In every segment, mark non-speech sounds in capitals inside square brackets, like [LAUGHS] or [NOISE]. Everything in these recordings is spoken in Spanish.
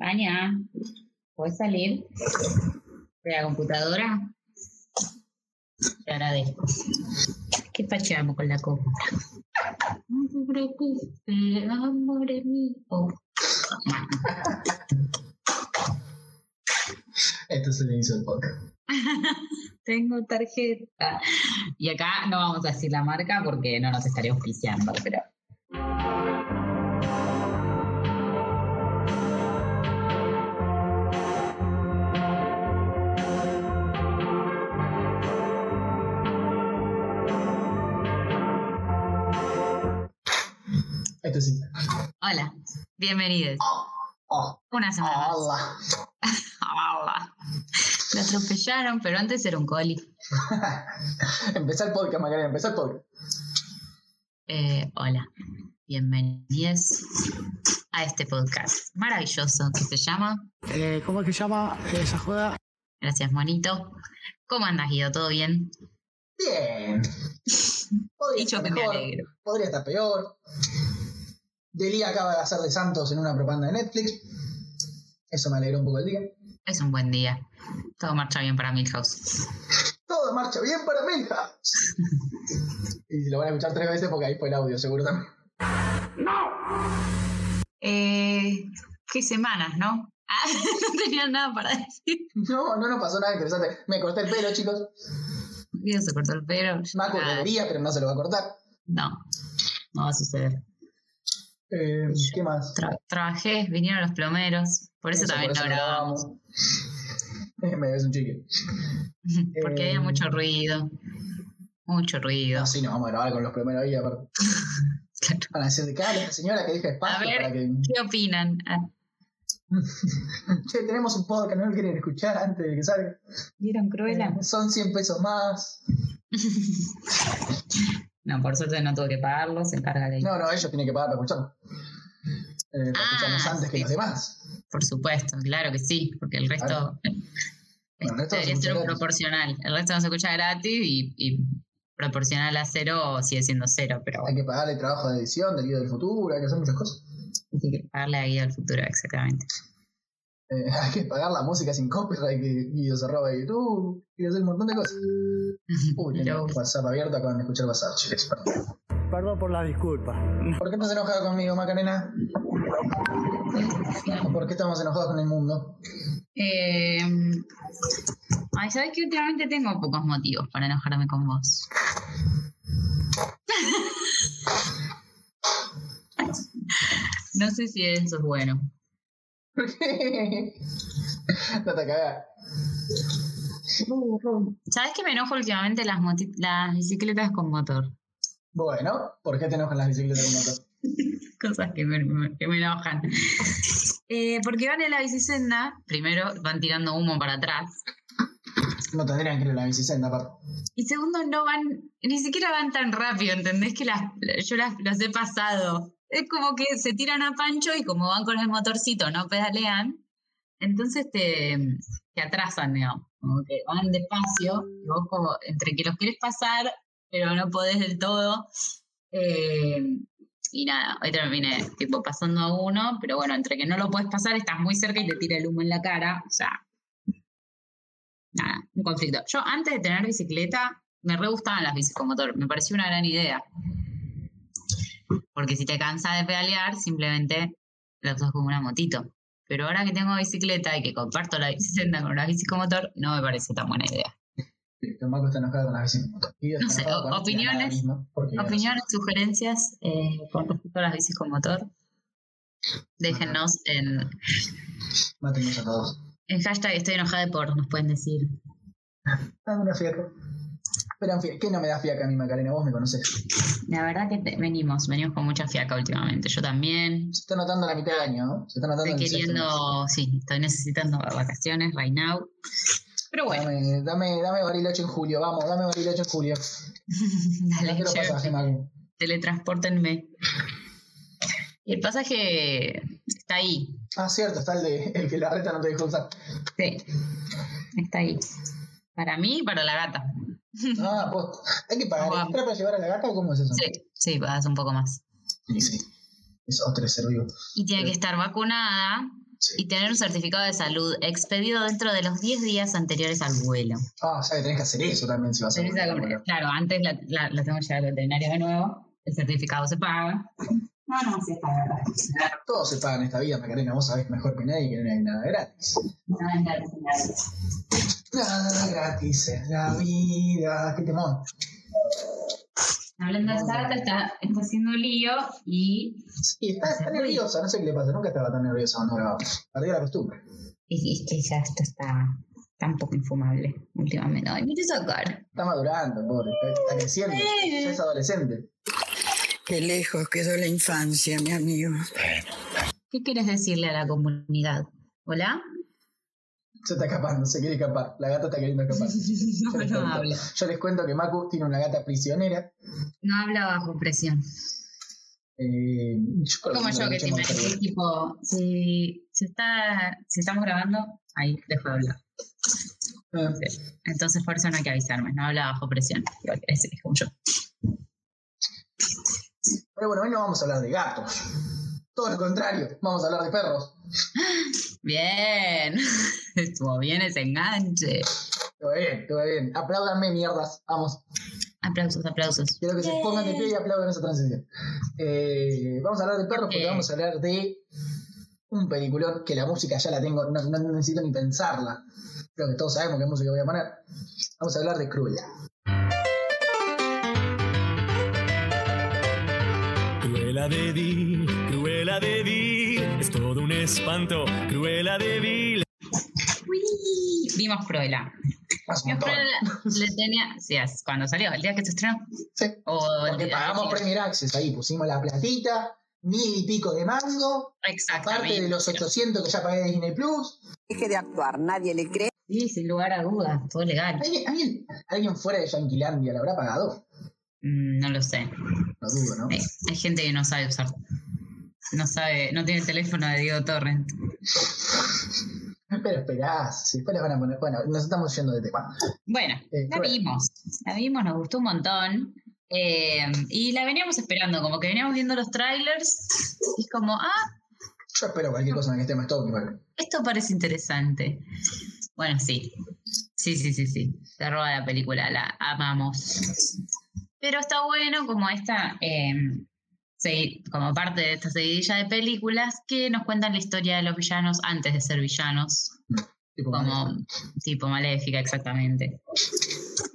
Tania, ¿puedes salir de la computadora? Te agradezco. ¿Qué pacheamos con la compra? No te preocupes, amor mío. [LAUGHS] Esto es el inicio del podcast. [LAUGHS] Tengo tarjeta. Y acá no vamos a decir la marca porque no nos estaría auspiciando, pero. Bienvenidos. Una semana más. hola. Hola. Lo atropellaron, pero antes era un coli. [LAUGHS] empezá el podcast, Macarena, empezá el podcast. Eh, hola, bienvenidos a este podcast maravilloso que se llama Eh, ¿Cómo es que se llama esa joda? Gracias, monito. ¿Cómo andas, Guido? ¿Todo bien? Bien. [LAUGHS] Podría Dicho estar que me mejor, alegro. podría estar peor. Delía acaba de hacer de Santos en una propaganda de Netflix. Eso me alegró un poco el día. Es un buen día. Todo marcha bien para Milhouse. Todo marcha bien para Milhouse. [LAUGHS] y lo van a escuchar tres veces porque ahí fue el audio, seguro también. Eh, ¿Qué semanas, no? Ah, [LAUGHS] no tenía nada para decir. No, no nos pasó nada interesante. Me corté el pelo, chicos. Guido se cortó el pelo. Maco Ah, debería, pero no se lo va a cortar. No, no va a suceder. Eh, ¿Qué más? Tra- trabajé, vinieron los plomeros. Por eso, también por no eso grabamos. Eh, Me ves un chique. [LAUGHS] Porque Eh, había mucho ruido. Mucho ruido. No, sí, nos vamos a grabar con los primeros ahí, aparte. [LAUGHS] Claro. Van a decir de cara esta señora que deja A espacio ver, para que. ¿qué opinan? Ah, [LAUGHS] Che, tenemos un podcast, no lo quieren escuchar antes de que salga. ¿Vieron Cruella? Eh, son 100 pesos más. No, por suerte no tuve que pagarlo, se encarga de No, no, ellos tienen que pagar para escucharlo. Eh, para Ah, escucharnos antes que los demás. Por supuesto, claro que sí, porque el resto Claro. [LAUGHS] eh, Bueno, el resto debería ser un proporcional. El resto no se escucha gratis y, y proporcional a cero sigue siendo cero, pero Hay que pagarle trabajo de edición, del guía del futuro, hay que hacer muchas cosas. hay que pagarle a Guía del futuro, exactamente. Eh, [LAUGHS] hay que pagar la música sin copyright que Guido se roba de YouTube. Que hacer un montón de cosas. Uy, tengo. WhatsApp abierto, acaban de escuchar WhatsApp, chicos. perdón. Perdón por la disculpa. ¿Por qué estás enojada conmigo, Macarena? ¿O ¿Por qué estamos enojados con el mundo? Eh, ay, ¿sabes que últimamente tengo pocos motivos para enojarme con vos? [LAUGHS] No sé si eso es bueno. [LAUGHS] No te cagás. ¿Sabes que me enojo últimamente las, las bicicletas con motor? Bueno, ¿por qué te enojan las bicicletas con motor? [LAUGHS] Cosas que me, me- que me enojan. [LAUGHS] Eh, porque van en la bicicenda, primero van tirando humo para atrás. No tendrían que ir a la bicicenda, aparte. Y segundo, no van, ni siquiera van tan rápido, ¿entendés? Que las, yo las, los he pasado. Es como que se tiran a pancho y como van con el motorcito, no pedalean, entonces te, atrasan, digamos. Como que van despacio y vos como entre que los querés pasar, pero no podés del todo. Eh, y nada, hoy terminé tipo pasando a uno, pero bueno, entre que no lo puedes pasar, estás muy cerca y te tira el humo en la cara. O sea, nada, un conflicto. Yo antes de tener bicicleta, me re gustaban las bicis motor, me pareció una gran idea. Porque si te cansas de pedalear, simplemente la usas como una motito. Pero ahora que tengo bicicleta y que comparto la bicicleta con una bici con motor, no me parece tan buena idea. El Marco está enojado con bicicletas con motor. No sé, con la opiniones- Opiniones, sugerencias eh, con respecto a las bicis con motor, déjennos en, Mátenos a todos. en hashtag estoy enojada de por, nos pueden decir. Dame una fiaca. Pero en fin, ¿qué no me da fiaca a mí, Macarena? Vos me conocés. La verdad que te- venimos, venimos con mucha fiaca últimamente. Yo también, Se está notando la mitad del año, ¿no? Se está notando Estoy queriendo, sí, estoy necesitando vacaciones right now. Pero bueno, Dame, dame, dame Bariloche en julio, vamos, dame Bariloche en julio. [LAUGHS] dale, No pasaje. Y el pasaje está ahí, Ah, cierto, está el de el que la reta no te dejó usar. sí, está ahí. Para mí y para la gata. Ah, pues, [LAUGHS] hay que pagar extra para llevar a la gata o cómo es eso? Sí, sí, vas un poco más. Sí, sí. Es otro ser vivo. Y tiene que estar vacunada Sí. y tener un certificado de salud expedido dentro de los 10 días anteriores al vuelo. Ah, o sea que tenés que hacer eso también si vas a volver. Claro, antes la, la, la tengo que llevar al veterinario de nuevo, el certificado se paga. No, no, sí está verdad. Todo se paga en esta vida, Macarena. Vos sabés mejor que nadie que no hay nada gratis. No, es gratis. Nada gratis es la vida. Qué temón. Hablando de esta gata, está, está haciendo lío y Sí, está, está nerviosa. No sé qué le pasa. Nunca estaba tan nerviosa cuando grababa. Perdió la costumbre. Y es que ya esto está tan poco infumable últimamente. Ay, mira esa cara. Está madurando, pobre. Está, está creciendo. Ya es adolescente. Qué lejos quedó la infancia, mi amigo. ¿Qué quieres decirle a la comunidad? ¿Hola? Se está escapando, se quiere escapar. La gata está queriendo escapar. Yo No, les no cuento. habla. Yo les cuento que Maku tiene una gata prisionera. No habla bajo presión. Eh, yo Como yo, que si me decís, tipo, si, si, está, si estamos grabando, ahí dejo de hablar. Eh, Entonces, por eso no hay que avisarme, no habla bajo presión. Igual, Es, es como yo. Pero bueno, hoy no vamos a hablar de gatos. Todo lo contrario, vamos a hablar de perros. Bien, [LAUGHS] estuvo bien ese enganche. Todo bien, todo bien. Apláudanme, mierdas. Vamos. Aplausos, aplausos. Quiero que se pongan de pie y aplaudan esa transición. Eh, vamos a hablar de perros porque vamos a hablar de un peliculón que la música ya la tengo, no, no necesito ni pensarla. Creo que todos sabemos qué música voy a poner. Vamos a hablar de Cruella. Cruela de Cruela de Vil, es todo un espanto, Cruela de Vil. Uy, Vimos montón. Cruella, le tenía, sí, es cuando salió, el día que se estrenó. Sí. O Porque día- pagamos Premier Access ahí, pusimos la platita, mil y pico de mango, Exactamente. aparte de los 800 que ya pagué de Disney Plus. Deje de actuar, nadie le cree. Sí, sin lugar a dudas, todo legal. ¿Alguien, alguien, alguien fuera de Yanquilandia la habrá pagado? Mm, no lo sé. No dudo, ¿no? Hay, hay gente que no sabe usar. No sabe, no tiene el teléfono de Diego Torrent. Pero esperás, si después les van a poner. Bueno, nos estamos yendo de tema. Bueno, Eh, la vimos. La vimos, nos gustó un montón. Eh, y la veníamos esperando, como que veníamos viendo los trailers. Y es como, ah, Yo espero cualquier cosa en que esté más top igual. esto parece interesante. Bueno, sí. Sí, sí, sí, sí. Se roba la película, la amamos. Pero está bueno como esta, eh, como parte de esta seguidilla de películas que nos cuentan la historia de los villanos antes de ser villanos. Tipo, Como tipo maléfica, exactamente.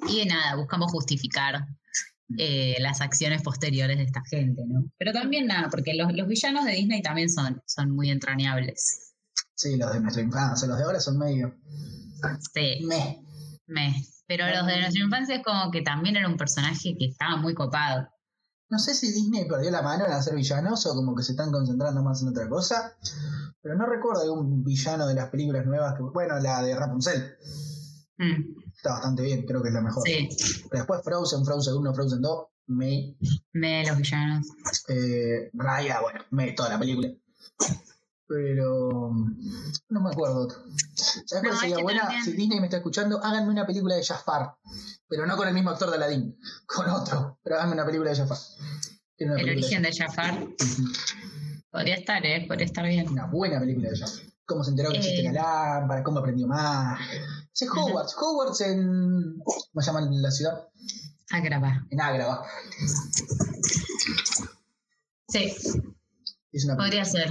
Y nada, buscamos justificar eh, las acciones posteriores de esta gente, ¿no? Pero también nada, porque los, los villanos de Disney también son, son muy entrañables. Sí, los de nuestra infancia, los de ahora son medio. Sí, Meh. me. Pero los de nuestra infancia es como que también era un personaje que estaba muy copado. No sé si Disney perdió la mano en hacer villanos o como que se están concentrando más en otra cosa. Pero no recuerdo algún villano de las películas nuevas que. Bueno, la de Rapunzel. Mm, Está bastante bien, creo que es la mejor. sí, Pero después Frozen, Frozen 1, Frozen 2, May, me los villanos. eh, Raya, bueno, May, toda la película. Pero no me acuerdo otro. ¿Sabes cuál es sería que buena? también- Si Disney me está escuchando, háganme una película de Jafar. Pero no con el mismo actor de Aladdin, [LAUGHS] con otro. Pero háganme una película de Jafar. El origen de Jafar podría estar, ¿eh? Podría estar bien. Una buena película de Jafar. Cómo se enteró que existe Eh. la lámpara, cómo aprendió más. Es Hogwarts. Hogwarts en. ¿Cómo se llama la ciudad? Agrava. En Ágrava. Sí, Es una podría ser.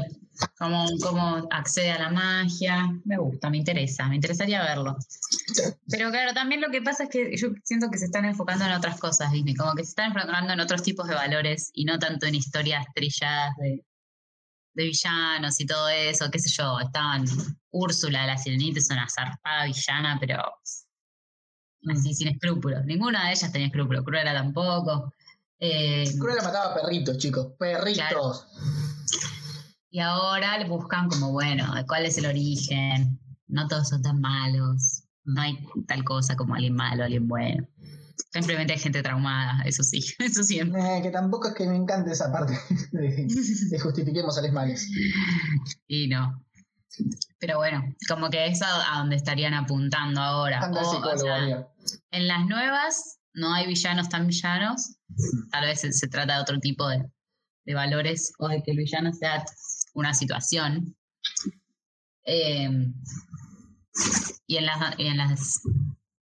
Como, como accede a la magia. Me gusta, me interesa. Me interesaría verlo. Pero claro, también lo que pasa es que yo siento que se están enfocando en otras cosas, Disney. Como que se están enfocando en otros tipos de valores y no tanto en historias trilladas de, de villanos y todo eso. Qué sé yo, estaban. Úrsula, la sirenita, es una zarpada villana, pero sin escrúpulos. Ninguna de ellas tenía escrúpulos. Cruella tampoco. Eh, Cruella mataba perritos, chicos. Perritos. Claro. Y ahora le buscan como, bueno, ¿cuál es el origen? No todos son tan malos. No hay tal cosa como alguien malo, alguien bueno. Simplemente hay gente traumada, eso sí, [LAUGHS] eso siempre. Eh, que tampoco es que me encante esa parte [LAUGHS] de, de justifiquemos a los males. Y no. Pero bueno, como que es a, donde estarían apuntando ahora. O, o sea, en las nuevas no hay villanos tan villanos. Tal vez se, se trata de otro tipo de, de valores o de que el villano sea una situación. Eh, y en las, y en las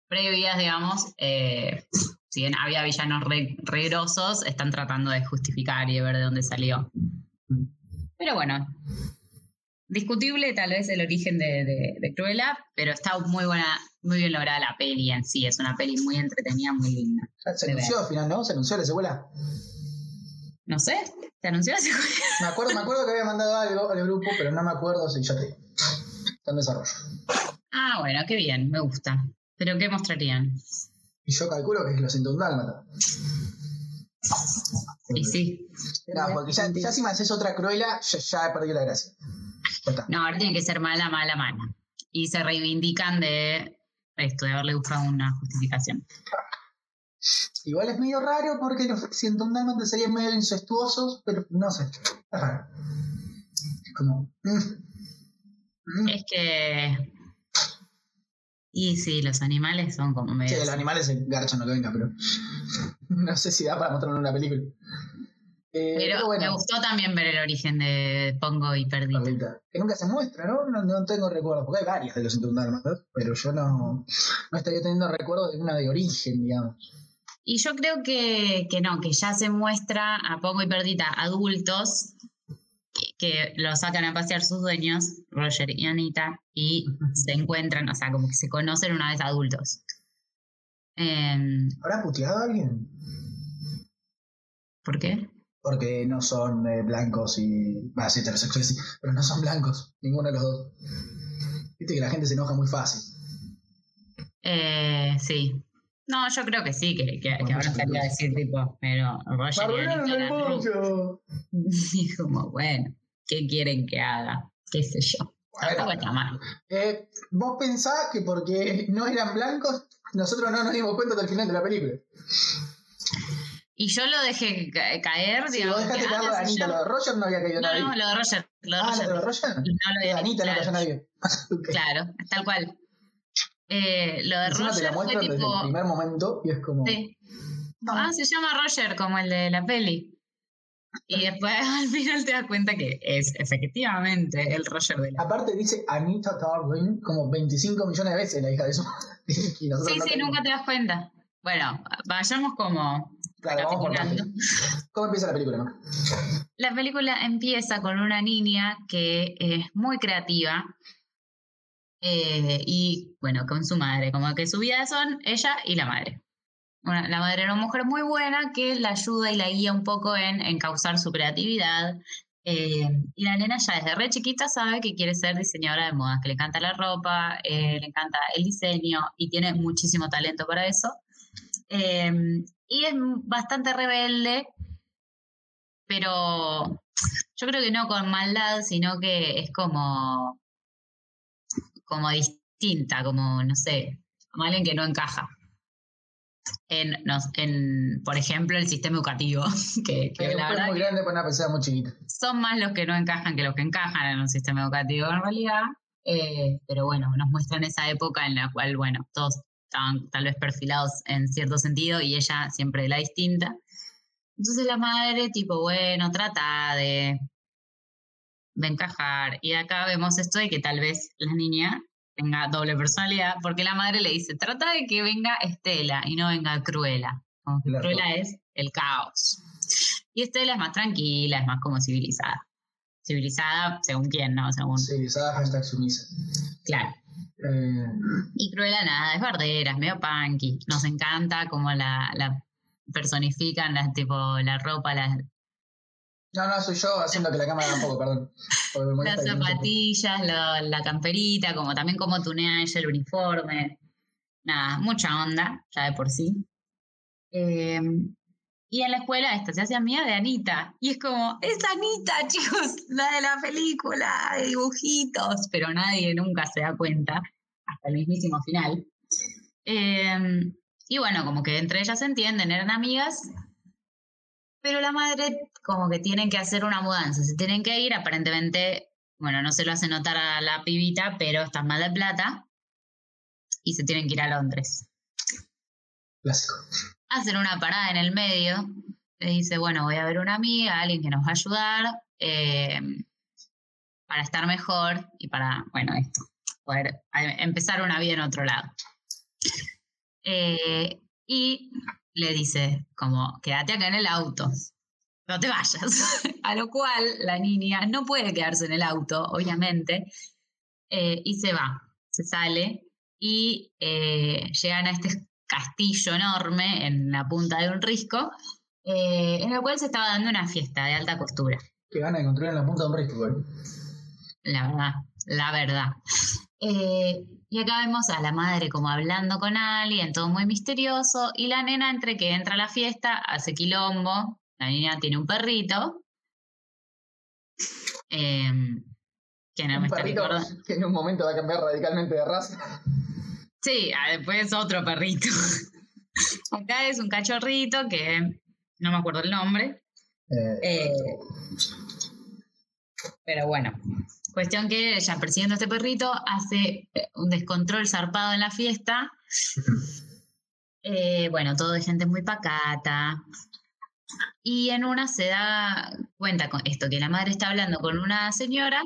previas, digamos, eh, si bien había villanos re, re grosos, están tratando de justificar y de ver de dónde salió. Pero bueno, discutible tal vez el origen de, de, de Cruella, pero está muy buena, muy bien lograda la peli en sí. Es una peli muy entretenida, muy linda. Se anunció al final, ¿no? Se anunció la secuela. No sé, ¿te anunció secuela? [LAUGHS] Me acuerdo, me acuerdo que había mandado algo al grupo, pero no me acuerdo si ya te. Está en desarrollo. Ah, bueno, qué bien, me gusta. ¿Pero qué mostrarían? Y yo calculo que es los 101 dálmata. Y sí. No, porque ya, ya si me haces otra cruela, ya, ya he perdido la gracia. Está. No, ahora tiene que ser mala, mala, mala. Y se reivindican de esto, de haberle buscado una justificación. Igual es medio raro porque los 101 dálmatas serían medio incestuosos, pero no sé. Es raro. Es como. mm. Mm. Es que. Y sí, los animales son como medio. Sí, los animales se garchan lo que venga, pero. [LAUGHS] No sé si da para mostrarlo en una película. Eh, Pero pero bueno. me gustó también ver el origen de Pongo y Perdita. Que nunca se muestra, ¿no? ¿no? no tengo recuerdo, porque hay varias de los 101 dálmatas, pero yo no, no estaría teniendo recuerdo de una de origen, digamos. Y yo creo que, que no, que ya se muestra a Pongo y Perdita adultos que, lo sacan a pasear sus dueños, Roger y Anita, y se encuentran, o sea, como que se conocen una vez adultos. Em, ¿Habrá puteado a alguien? ¿Por qué? Porque no son eh, blancos y. Va, sí, heterosexuales, sí, pero no son blancos, ninguno de los dos. Viste que la gente se enoja muy fácil. Eh, sí. No, yo creo que sí, que, que, que habrá salido a decir tipo, pero Roger y Anita. [LAUGHS] Y como, bueno, ¿qué quieren que haga? ¿Qué sé yo? Tampoco está mal. eh, vos pensás que porque no eran blancos, nosotros no nos dimos cuenta del final de la película. Y yo lo dejé ca- caer, Si digamos. vos dejaste caer ah, lo de Anita, yo. lo de Roger no había caído No, nadie. no, lo de Roger. Lo de ah, Roger. lo de Roger. No lo de Anita no claro, cayó nadie. [LAUGHS] Ok. Claro, tal cual. Eh, lo de Encima te la Roger fue desde el tipo. primer momento y es como. Sí. No. Ah, se llama Roger, como el de la peli. Y después [LAUGHS] al final te das cuenta que es efectivamente el Roger de la Aparte dice Anita Darling como 25 millones de veces la hija de su [LAUGHS] Sí, no sí, nunca te das cuenta. Bueno, vayamos como Claro, vamos por. ¿Cómo empieza la película, Mac? La película empieza con una niña que es muy creativa eh, y, bueno, con su madre, como que su vida son ella y la madre. Bueno, la madre era una mujer muy buena que la ayuda y la guía un poco en encauzar su creatividad. eh, y la nena ya desde re chiquita sabe que quiere ser diseñadora de modas, que le encanta la ropa, eh, le encanta el diseño y tiene muchísimo talento para eso. Y es bastante rebelde, pero yo creo que no con maldad, sino que es como, como distinta, como, no sé, como alguien que no encaja. En, en, por ejemplo, el sistema educativo, [LAUGHS] que, que Es la verdad muy que grande para una persona muy chiquita. son más los que no encajan que los que encajan en un sistema educativo en realidad. Eh, pero bueno, nos muestran esa época en la cual, bueno, todos estaban tal vez perfilados en cierto sentido y ella siempre de la distinta. Entonces la madre, tipo, bueno, trata de, de encajar. Y acá vemos esto de que tal vez la niña tenga doble personalidad, porque la madre le dice, trata de que venga Estela y no venga Cruela. Como que Claro. Cruela es el caos. Y Estela es más tranquila, es más como civilizada. Civilizada según quién, ¿no? Según, usaba hashtag sumisa. claro. Eh, Y Cruella nada, es bardera, es medio punky. Nos encanta como la, la personifican, las, tipo la ropa, las, no, no, soy yo haciendo que la cámara un poco, perdón. Las zapatillas, la, la camperita, como también como tunea ella el uniforme. Nada, mucha onda, ya de por sí. Eh, y en la escuela esta se hace amiga de Anita. Y es como, es Anita, [LAUGHS] chicos, la de la película, de dibujitos. Pero nadie nunca se da cuenta, hasta el mismísimo final. Eh, y bueno, como que entre ellas se entienden, eran amigas. Pero la madre, como que tienen que hacer una mudanza, se tienen que ir, aparentemente, bueno, no se lo hace notar a la pibita, pero están mal de plata y se tienen que ir a Londres. Clásico. Hacen una parada en el medio, le dice, bueno, voy a ver una amiga, alguien que nos va a ayudar. eh, para estar mejor y para, bueno, esto, poder eh, empezar una vida en otro lado. Eh, y le dice, como, quédate acá en el auto, no te vayas. [LAUGHS] A lo cual la niña no puede quedarse en el auto, obviamente, eh, y se va, se sale y eh, llegan a este castillo enorme en la punta de un risco, eh, en el cual se estaba dando una fiesta de alta costura. Que gana de construir en la punta de un risco. La verdad, la verdad. Y acá vemos a la madre como hablando con alguien, todo muy misterioso, y la nena entre que entra a la fiesta, hace quilombo, la niña tiene un perrito, em, que no me Un está perrito recordando. que en un momento va a cambiar radicalmente de raza. Sí, ah, después otro perrito. [LAUGHS] Acá es un cachorrito que no me acuerdo el nombre. Eh, Eh, pero bueno, cuestión que ella persiguiendo a este perrito hace eh, un descontrol zarpado en la fiesta. [LAUGHS] Eh, bueno, todo de gente muy pacata. Y en una se da cuenta con esto, que la madre está hablando con una señora.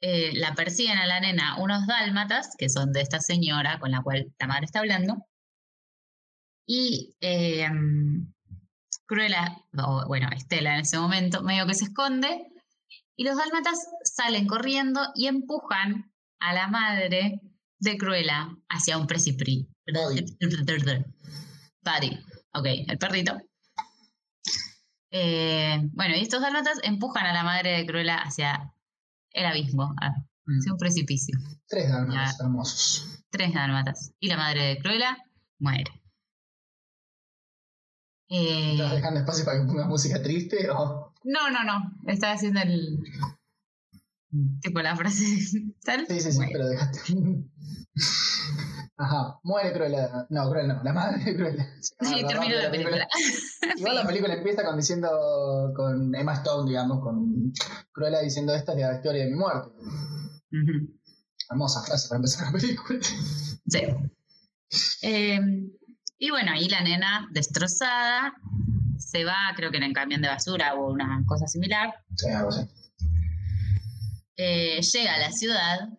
Eh, la persiguen a la nena unos dálmatas, que son de esta señora con la cual la madre está hablando. Y eh, Cruella, o bueno, Estela en ese momento, medio que se esconde, y los dálmatas salen corriendo y empujan a la madre de Cruella hacia un precipicio. Buddy. Buddy. Ok, el perrito. Eh, bueno, y estos dálmatas empujan a la madre de Cruella hacia el abismo, a- mm, hacia un precipicio. Tres dálmatas hermosos. Tres dálmatas. Y la madre de Cruella muere. Eh, ¿Estás dejando espacio para que pongas música triste o...? No, no, no. Estaba haciendo el. Tipo la frase. [LAUGHS] ¿Tal? Sí, sí, sí, Bueno, pero dejaste. Ajá, muere Cruella. No, Cruella no, la madre de Cruella. Sí, Ah, terminó rápido la película. [LAUGHS] Igual la película empieza con diciendo, con Emma Stone, digamos, con Cruella diciendo esta es la historia de mi muerte. Ujú, Hermosa frase para empezar la película. Sí. Eh, y bueno, ahí la nena destrozada se va, creo que en el camión de basura o una cosa similar. Sí, algo así. Eh, llega a la ciudad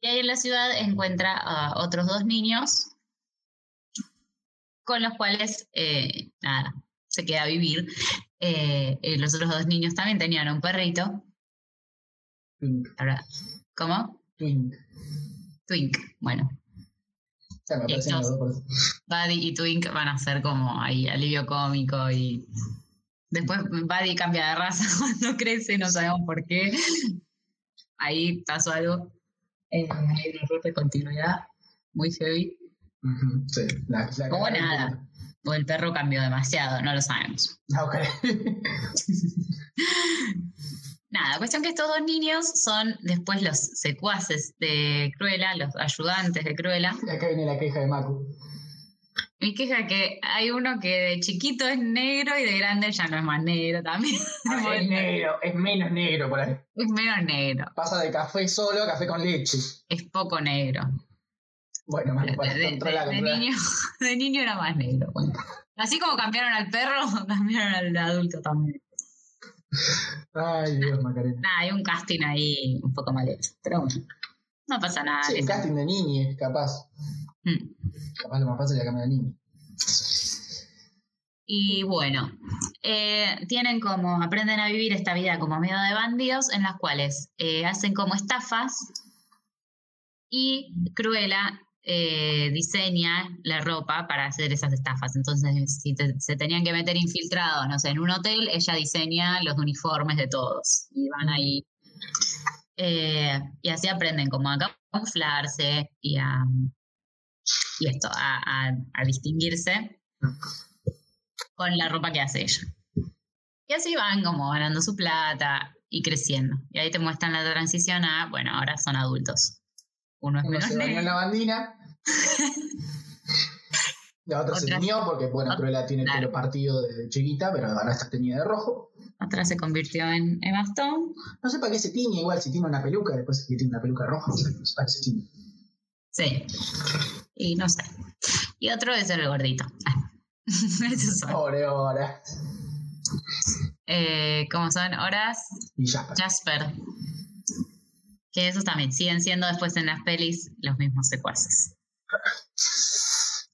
y ahí en la ciudad encuentra a otros dos niños con los cuales, eh, nada, se queda a vivir. Eh, los otros dos niños también tenían un perrito. Twink. ¿Cómo? Twink. Twink. Bueno, sea, me parecen los dos por eso. Buddy y Twink van a ser como ahí alivio cómico y después Buddy cambia de raza [LAUGHS] cuando crece, no sabemos por qué. Ahí pasó algo. Eh, hay un error de continuidad muy heavy. Sí, la, la cagaron nada. O el perro cambió demasiado, no lo sabemos. Ah, ok. [LAUGHS] Nada, cuestión que estos dos niños son después los secuaces de Cruella, los ayudantes de Cruella. Y acá viene la queja de Maku. Mi queja es que hay uno que de chiquito es negro y de grande ya no es más negro también. Ah, es [LAUGHS] negro, es menos negro por ahí. Es menos negro, Pasa de café solo a café con leche. es poco negro. Bueno, De, para de- controlar, de niño, [LAUGHS] de niño era más negro. bueno. Así como cambiaron al perro, [LAUGHS] cambiaron al adulto también. Ay, Dios, Macarena. Nada, hay un casting ahí un poco mal hecho, pero bueno, no pasa nada. Sí, les- casting de niñes, capaz. Mm. Capaz lo más fácil es cambiar de niño. Y bueno, eh, tienen como, aprenden a vivir esta vida como medio de bandidos en las cuales eh, hacen como estafas y Cruella eh, diseña la ropa para hacer esas estafas. Entonces, si te- se tenían que meter infiltrados, no sé, en un hotel, ella diseña los uniformes de todos y van ahí. Eh, y así aprenden como a camuflarse y a, y esto, a, a- a distinguirse con la ropa que hace ella. Y así van como ganando su plata y creciendo. Y ahí te muestran la transición a, bueno, ahora son adultos. Uno es Uno menos se bañó en negro. la bandina. [LAUGHS] La otra se Otra- tiñó porque, bueno, Ot- Cruella tiene el claro. pelo partido desde chiquita, pero ahora está teñida de rojo. Otra se convirtió en Emma Stone. No sé para qué se tiñe, igual si tiene una peluca, después que tiene una peluca roja, sé, no sé para qué se tiñe. Sí. Y no sé. Y otro es el gordito. [LAUGHS] Pobre hora. eh, como son Horas, Y Jasper. Jasper. Que esos también siguen siendo después en las pelis los mismos secuaces.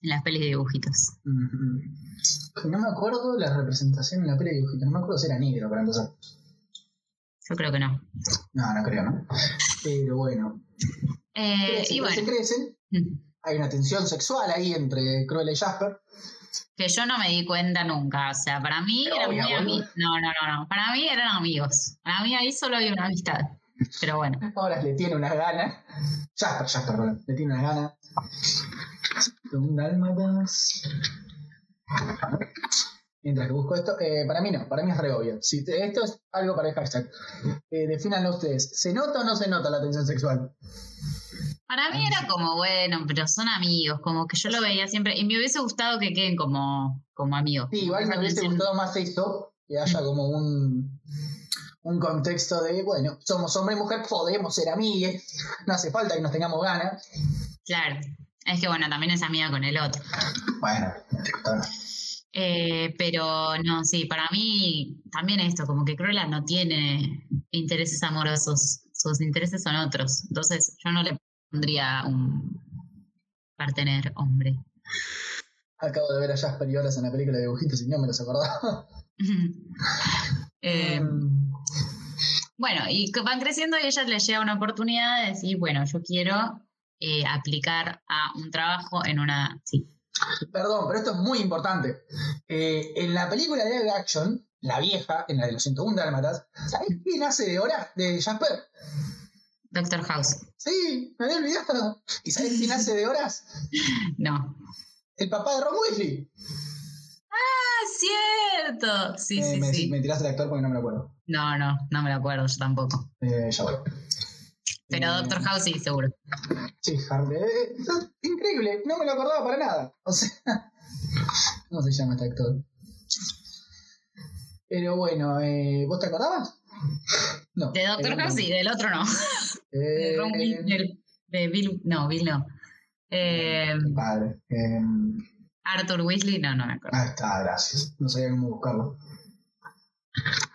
En las pelis de dibujitos. No me acuerdo la representación en la peli de dibujito. No me acuerdo si era negro para empezar. Yo creo que no. No, no creo, ¿no? Pero bueno. Eh, y crecen, bueno, crecen. Hay una tensión sexual ahí entre Cruella y Jasper. que yo no me di cuenta nunca. O sea, para mí Pero eran muy amigos. No, no, no, no. Para mí eran amigos. Para mí ahí solo hay una amistad. Pero bueno. Ahora le tiene unas ganas. Jasper, Jasper, perdón. Le tiene unas ganas. Un dálmatas. Mientras que busco esto, eh, para mí no, para mí es re obvio. Si te- esto es algo para el hashtag. Eh, defínanlo ustedes. ¿Se nota o no se nota la tensión sexual? Para mí era como, bueno, pero son amigos, como que yo lo veía siempre, y me hubiese gustado que queden como, como amigos. Sí, igual me hubiese gustado más esto, que haya como un, un contexto de, bueno, somos hombre y mujer, podemos ser amigues, no hace falta que nos tengamos ganas. Claro, es que bueno, también es amiga con el otro. Bueno. Eh, pero no, sí, para mí también esto, como que Cruella no tiene intereses amorosos, sus intereses son otros, entonces yo no le pondría un partener hombre. Acabo de ver a Jasper y Horas en la película de dibujitos y no me los acordaba. [LAUGHS] Eh, bueno, y van creciendo y a ella le llega una oportunidad de decir, bueno, yo quiero eh, aplicar a un trabajo en una... Sí, Perdón, pero esto es muy importante. Eh, en la película de live action, la vieja, en la de los 101 Dálmatas, ¿sabes quién hace de Horas? De Jasper. Doctor House. Sí, me había olvidado. ¿Y sabes quién hace de Horas? [LAUGHS] No. El papá de Ron Weasley. ¡Ah, cierto! Sí, Eh, sí, me, sí. me tiraste el actor porque no me lo acuerdo. No, no, no me lo acuerdo, yo tampoco. Eh, ya voy. Pero Eh, Doctor House sí, seguro. Sí, Harley. eh, increíble, no me lo acordaba para nada. O sea, [LAUGHS] ¿cómo se llama este actor? Pero bueno, eh, ¿vos te acordabas? No. De Doctor House sí, del otro no. Ron de Bill, no, Bill no. Eh, Padre. eh, Arthur Weasley, no, no me acuerdo. ahí está, gracias. No sabía cómo buscarlo.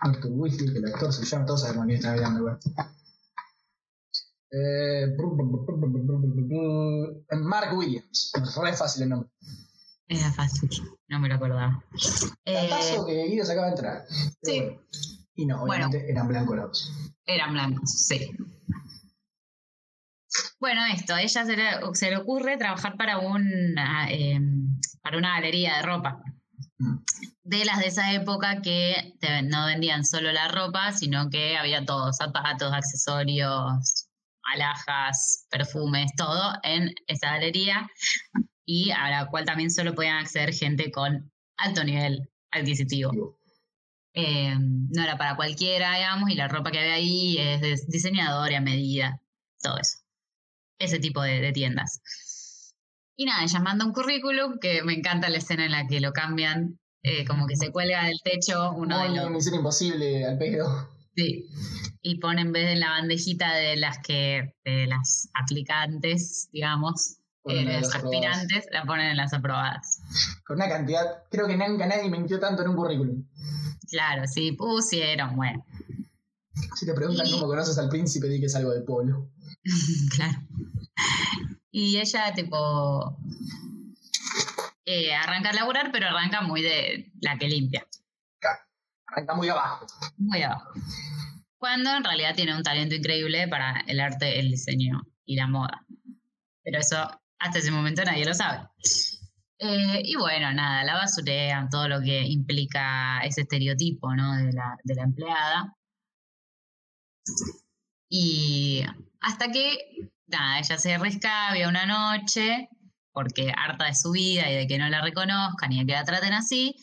Arthur Weasley, que el actor se llama, todos sabemos quién está hablando igual. Eh, Mark Williams. Re fácil el nombre. Era fácil, no me lo acordaba. Eh, que Guido se acaba de entrar. Sí. bueno. Y no, Bueno. obviamente eran blancos los. Eran blancos, sí. Bueno, esto, a ella se le, se le ocurre trabajar para, un, ah, em, para una galería de ropa. De las de esa época que te- no vendían solo la ropa, sino que había todo, zapatos, accesorios, alhajas, perfumes, todo en esa galería y a la cual también solo podían acceder gente con alto nivel adquisitivo. Eh, no era para cualquiera, digamos, y la ropa que había ahí es de diseñador y a medida, todo eso. Ese tipo de, de tiendas. Y nada, ella manda un currículum que me encanta la escena en la que lo cambian, eh, como que se cuelga del techo uno de Muy los. Misión imposible al pedo. Sí. Y pone en vez de la bandejita de las que, de las aplicantes, digamos, eh, de aprobadas. aspirantes, la ponen en las aprobadas. Con una cantidad, creo que nunca nadie mintió tanto en un currículum. Claro, sí, pusieron, bueno. Si te preguntan Y- cómo conoces al príncipe, di que es algo del pueblo. [LAUGHS] claro. Y ella, tipo, eh, arranca a laburar, pero arranca muy de la que limpia, Arranca muy abajo. muy abajo. Cuando en realidad tiene un talento increíble para el arte, el diseño y la moda. Pero eso hasta ese momento nadie lo sabe. Eh, y bueno, nada, la basurean, todo lo que implica ese estereotipo, ¿no? De la, de la empleada. Y hasta que, nada, ella se rescabia una noche, porque harta de su vida y de que no la reconozcan y de que la traten así,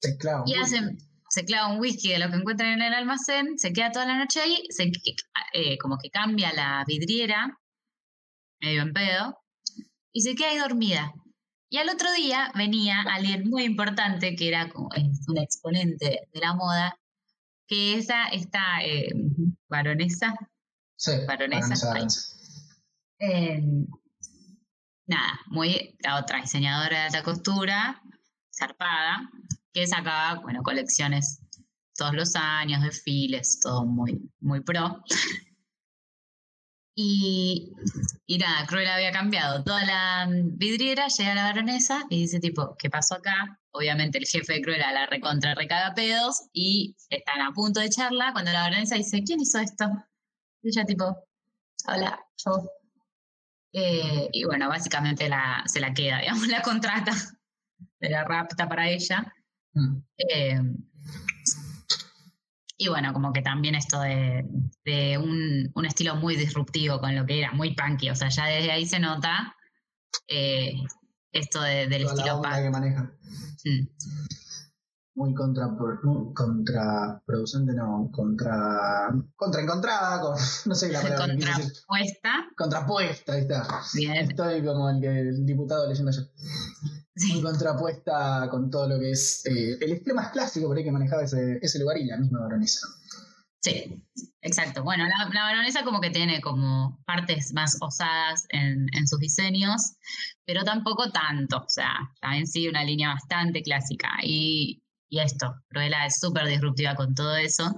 Se clava. y hacen, se clava un whisky de lo que encuentran en el almacén, se queda toda la noche ahí, se, eh, como que cambia la vidriera, medio en pedo, y se queda ahí dormida. Y al otro día venía alguien muy importante, que era como, un exponente de la moda, que esa, esta eh, baronesa, Sí, baronesa, eh, nada, muy la otra diseñadora de alta costura, zarpada, que sacaba, bueno, colecciones todos los años, desfiles, todo muy, muy pro. [LAUGHS] Y, y nada, Cruella había cambiado toda la vidriera, llega la baronesa y dice tipo, ¿qué pasó acá? Obviamente el jefe de Cruella la recontra recaga pedos y están a punto de charla cuando la baronesa dice, ¿quién hizo esto? Y ella tipo, hola, yo. Eh, y bueno, básicamente la, se la queda, [LAUGHS] digamos, la contrata, se la rapta para ella. Mm. Eh, y bueno, como que también esto de, de un, un estilo muy disruptivo con lo que era, muy punky, o sea, ya desde ahí se nota eh, esto de- del Toda la estilo onda punk. que maneja. Mm. Muy contra, muy contraproducente, no, contra. Contraencontrada, con, [LAUGHS] no sé la palabra. Contrapuesta. Contrapuesta, ahí está. Bien. Estoy como el, que el diputado leyendo yo. Muy Sí. contrapuesta con todo lo que es eh, el estilo más clásico por ahí que manejaba ese, ese lugar y la misma baronesa. Sí, exacto. Bueno, la, baronesa como que tiene como partes más osadas en, sus diseños, pero tampoco tanto. O sea, también sigue una línea bastante clásica. Y, y esto, Cruella es súper disruptiva con todo eso.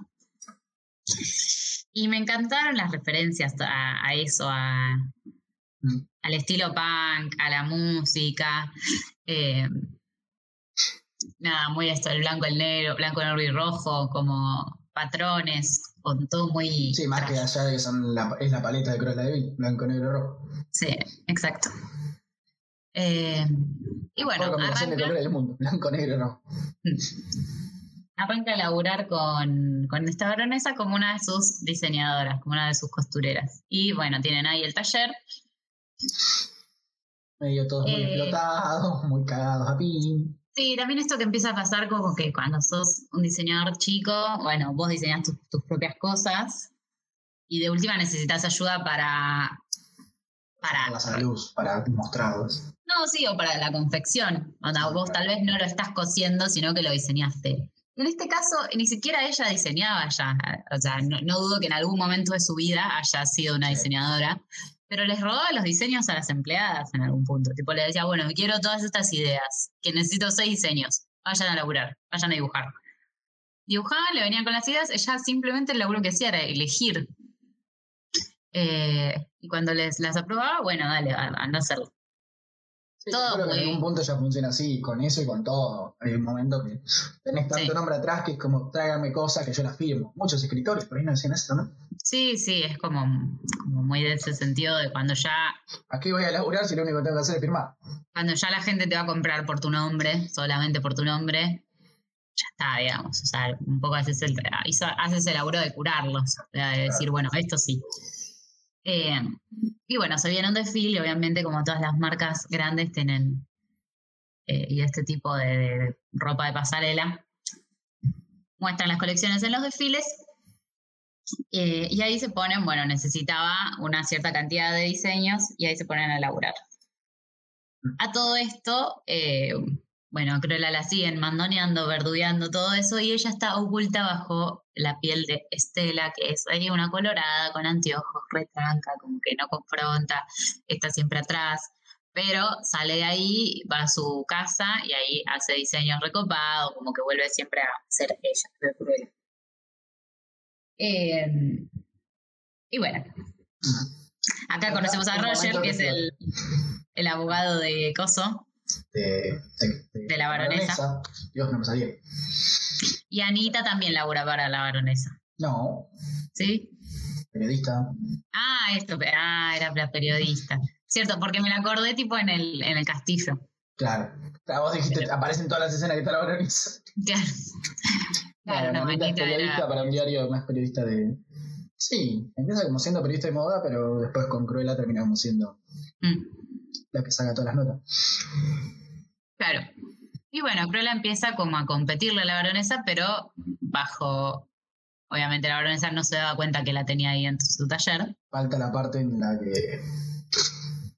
Y me encantaron las referencias a, eso, a, al estilo punk, a la música. eh, nada, muy esto, el blanco, el negro, blanco, negro y rojo, como patrones, con todo muy... Sí, más que allá de que son la, es la paleta de de Vil, blanco, negro, rojo. Sí, exacto. Eh, y bueno, combinación de arranca, colores del mundo, [LAUGHS] blanco, negro, rojo. arranca a laburar con, con esta baronesa como una de sus diseñadoras, como una de sus costureras. Y bueno, tienen ahí el taller. Medio todos muy Eh. explotados, muy cagados a pin. Sí, también esto que empieza a pasar como que cuando sos un diseñador chico, bueno, vos diseñás tus, tus propias cosas y de última necesitas ayuda para... para la luz para mostrarlos. No, sí, o para la confección. O sea, vos tal vez no lo estás cosiendo, sino que lo diseñaste. En este caso, ni siquiera ella diseñaba ya. O sea, no, no dudo que en algún momento de su vida haya sido una Sí. Pero les robaba los diseños a las empleadas en algún punto. Tipo, le decía, bueno, quiero todas estas ideas, que necesito seis diseños. Vayan a laburar, vayan a dibujar. Dibujaban, le venían con las ideas, ella simplemente el laburo que hacía era elegir. Eh, y cuando les las aprobaba, bueno, dale, anda a hacerlo. Todo creo que en algún punto ya funciona así, con eso y con todo. Hay un momento que tenés tanto Sí. nombre atrás que es como tráigame cosas que yo las firmo. Muchos escritores por ahí no decían eso, ¿no? Sí, sí, es como, como muy de ese sentido de cuando ya, ¿A qué voy a laburar si lo único que tengo que hacer es firmar? cuando ya la gente te va a comprar por tu nombre, solamente por tu nombre, ya está, digamos. O sea, un poco haces el, haces el laburo de curarlos, de decir, bueno, esto sí. Eh, y bueno, se viene un desfile, obviamente, como todas las marcas grandes tienen eh, y este tipo de, ropa de pasarela. Muestran las colecciones en los desfiles eh, y ahí se ponen, bueno, necesitaba una cierta cantidad de diseños y ahí se ponen a laburar. A todo esto, bueno, Cruella la siguen mandoneando, verdugueando todo eso y ella está oculta bajo la piel de Estela, que es ahí una colorada con anteojos, retranca, como que no confronta, está siempre atrás. Pero sale de ahí, va a su casa y ahí hace diseños recopados, como que vuelve siempre a ser ella, de Cruella. Eh, y bueno, acá conocemos a Roger, que es el, el abogado de Coso, De, de- De la baronesa. Dios, no me sabía. y Anita también labura para la baronesa. No, ¿Sí? periodista. Ah, esto, ah, era la periodista. Cierto, porque me la acordé tipo en el, en el castillo. Claro. Claro, vos dijiste, aparecen todas las escenas que está la baronesa. Claro, claro no, Anita es periodista era. para un diario más periodista de. Sí, empieza como siendo periodista de moda, pero después con Cruella termina como siendo Mm, la que saca todas las notas. claro. Y bueno, Cruella empieza como a competirle a la baronesa, pero bajo. Obviamente la baronesa no se daba cuenta que la tenía ahí en su taller. Falta la parte en la que.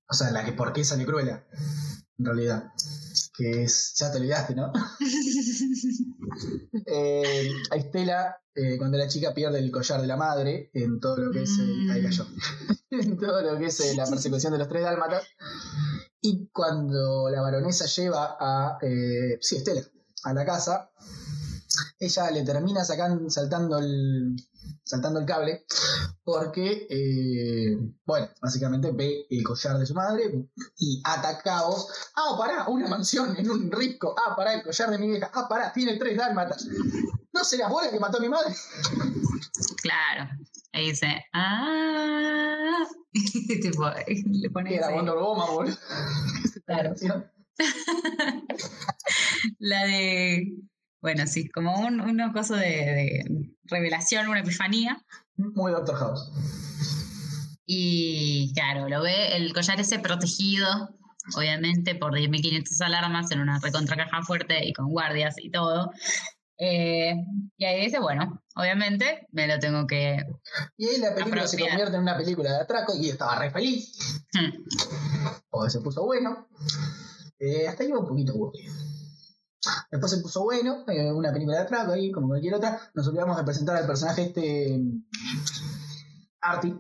O sea, la que por qué sale Cruella, en realidad. Que es. Ya te olvidaste, ¿no? [LAUGHS] eh, a Estela, eh, cuando la chica pierde el collar de la madre, en todo lo que es. el- ahí cayó. [LAUGHS] en todo lo que es eh, la persecución de los tres dálmatas. Y cuando la baronesa lleva a. eh, sí, Estela, a la casa. ella le termina sacando, saltando el saltando el cable porque eh, bueno básicamente ve el collar de su madre y atacaos ah pará una mansión en un risco ah pará el collar de mi vieja ah pará tiene tres dálmatas no serás vos la que mató a mi madre Claro. Ahí dice, ah. [LAUGHS] Tipo, le pone que era ese- Wonder Woman boludo Claro. [LAUGHS] [LAUGHS] La de. Bueno, sí, como un, una cosa de, de revelación, una epifanía. muy Doctor House Y claro, lo ve el collar ese protegido, obviamente, por 10.500 alarmas en una recontra caja fuerte y con guardias y todo. Eh, y ahí dice, bueno, obviamente me lo tengo que... y ahí la película se convierte en una película de atraco y estaba re feliz Hmm. porque se puso bueno. Eh, hasta ahí un poquito aburrido. Después se puso bueno, eh, una película de atraco ahí, como cualquier otra. Nos olvidamos de presentar al personaje este. Artie.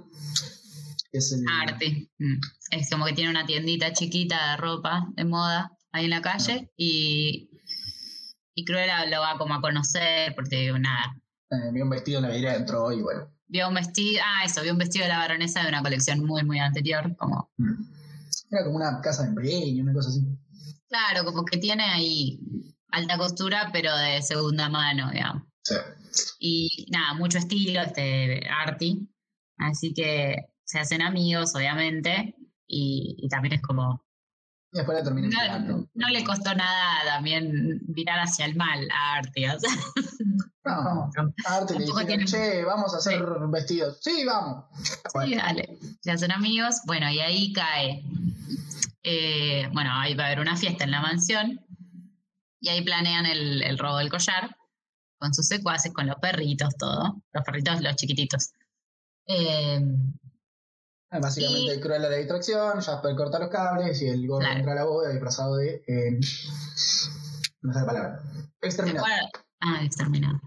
Que es el. Arte. Mm. Es como que tiene una tiendita chiquita de ropa, de moda, ahí en la calle. Y, y Cruella lo va como a conocer, porque nada, eh, vio un vestido en la vidriera entró y bueno. vio un vestido, ah, eso, vio un vestido de la baronesa de una colección muy, muy anterior, como, mm. Era como una casa de empeño, una cosa así. Claro, como que tiene ahí alta costura, pero de segunda mano, digamos. Sí. Y nada, mucho estilo, este Artie. Así que se hacen amigos, obviamente, y, y también es como, después la terminé no, no le costó nada también virar hacia el mal a Artie, o sea, No, a Artie le dijeron, tiene- che, vamos a hacer vestidos. Sí, vamos. Sí, dale. Se hacen amigos. Bueno, y ahí cae. eh, bueno, ahí va a haber una fiesta en la mansión. Y ahí planean el, el robo del collar. Con sus secuaces, con los perritos, todo. Los perritos, los chiquititos. Eh, Básicamente Y- Cruella la distracción, Jasper corta los cables y el gordo Claro. entra a la boda disfrazado de. Eh, no sé la palabra. ¿se Exterminado. Ah, exterminado.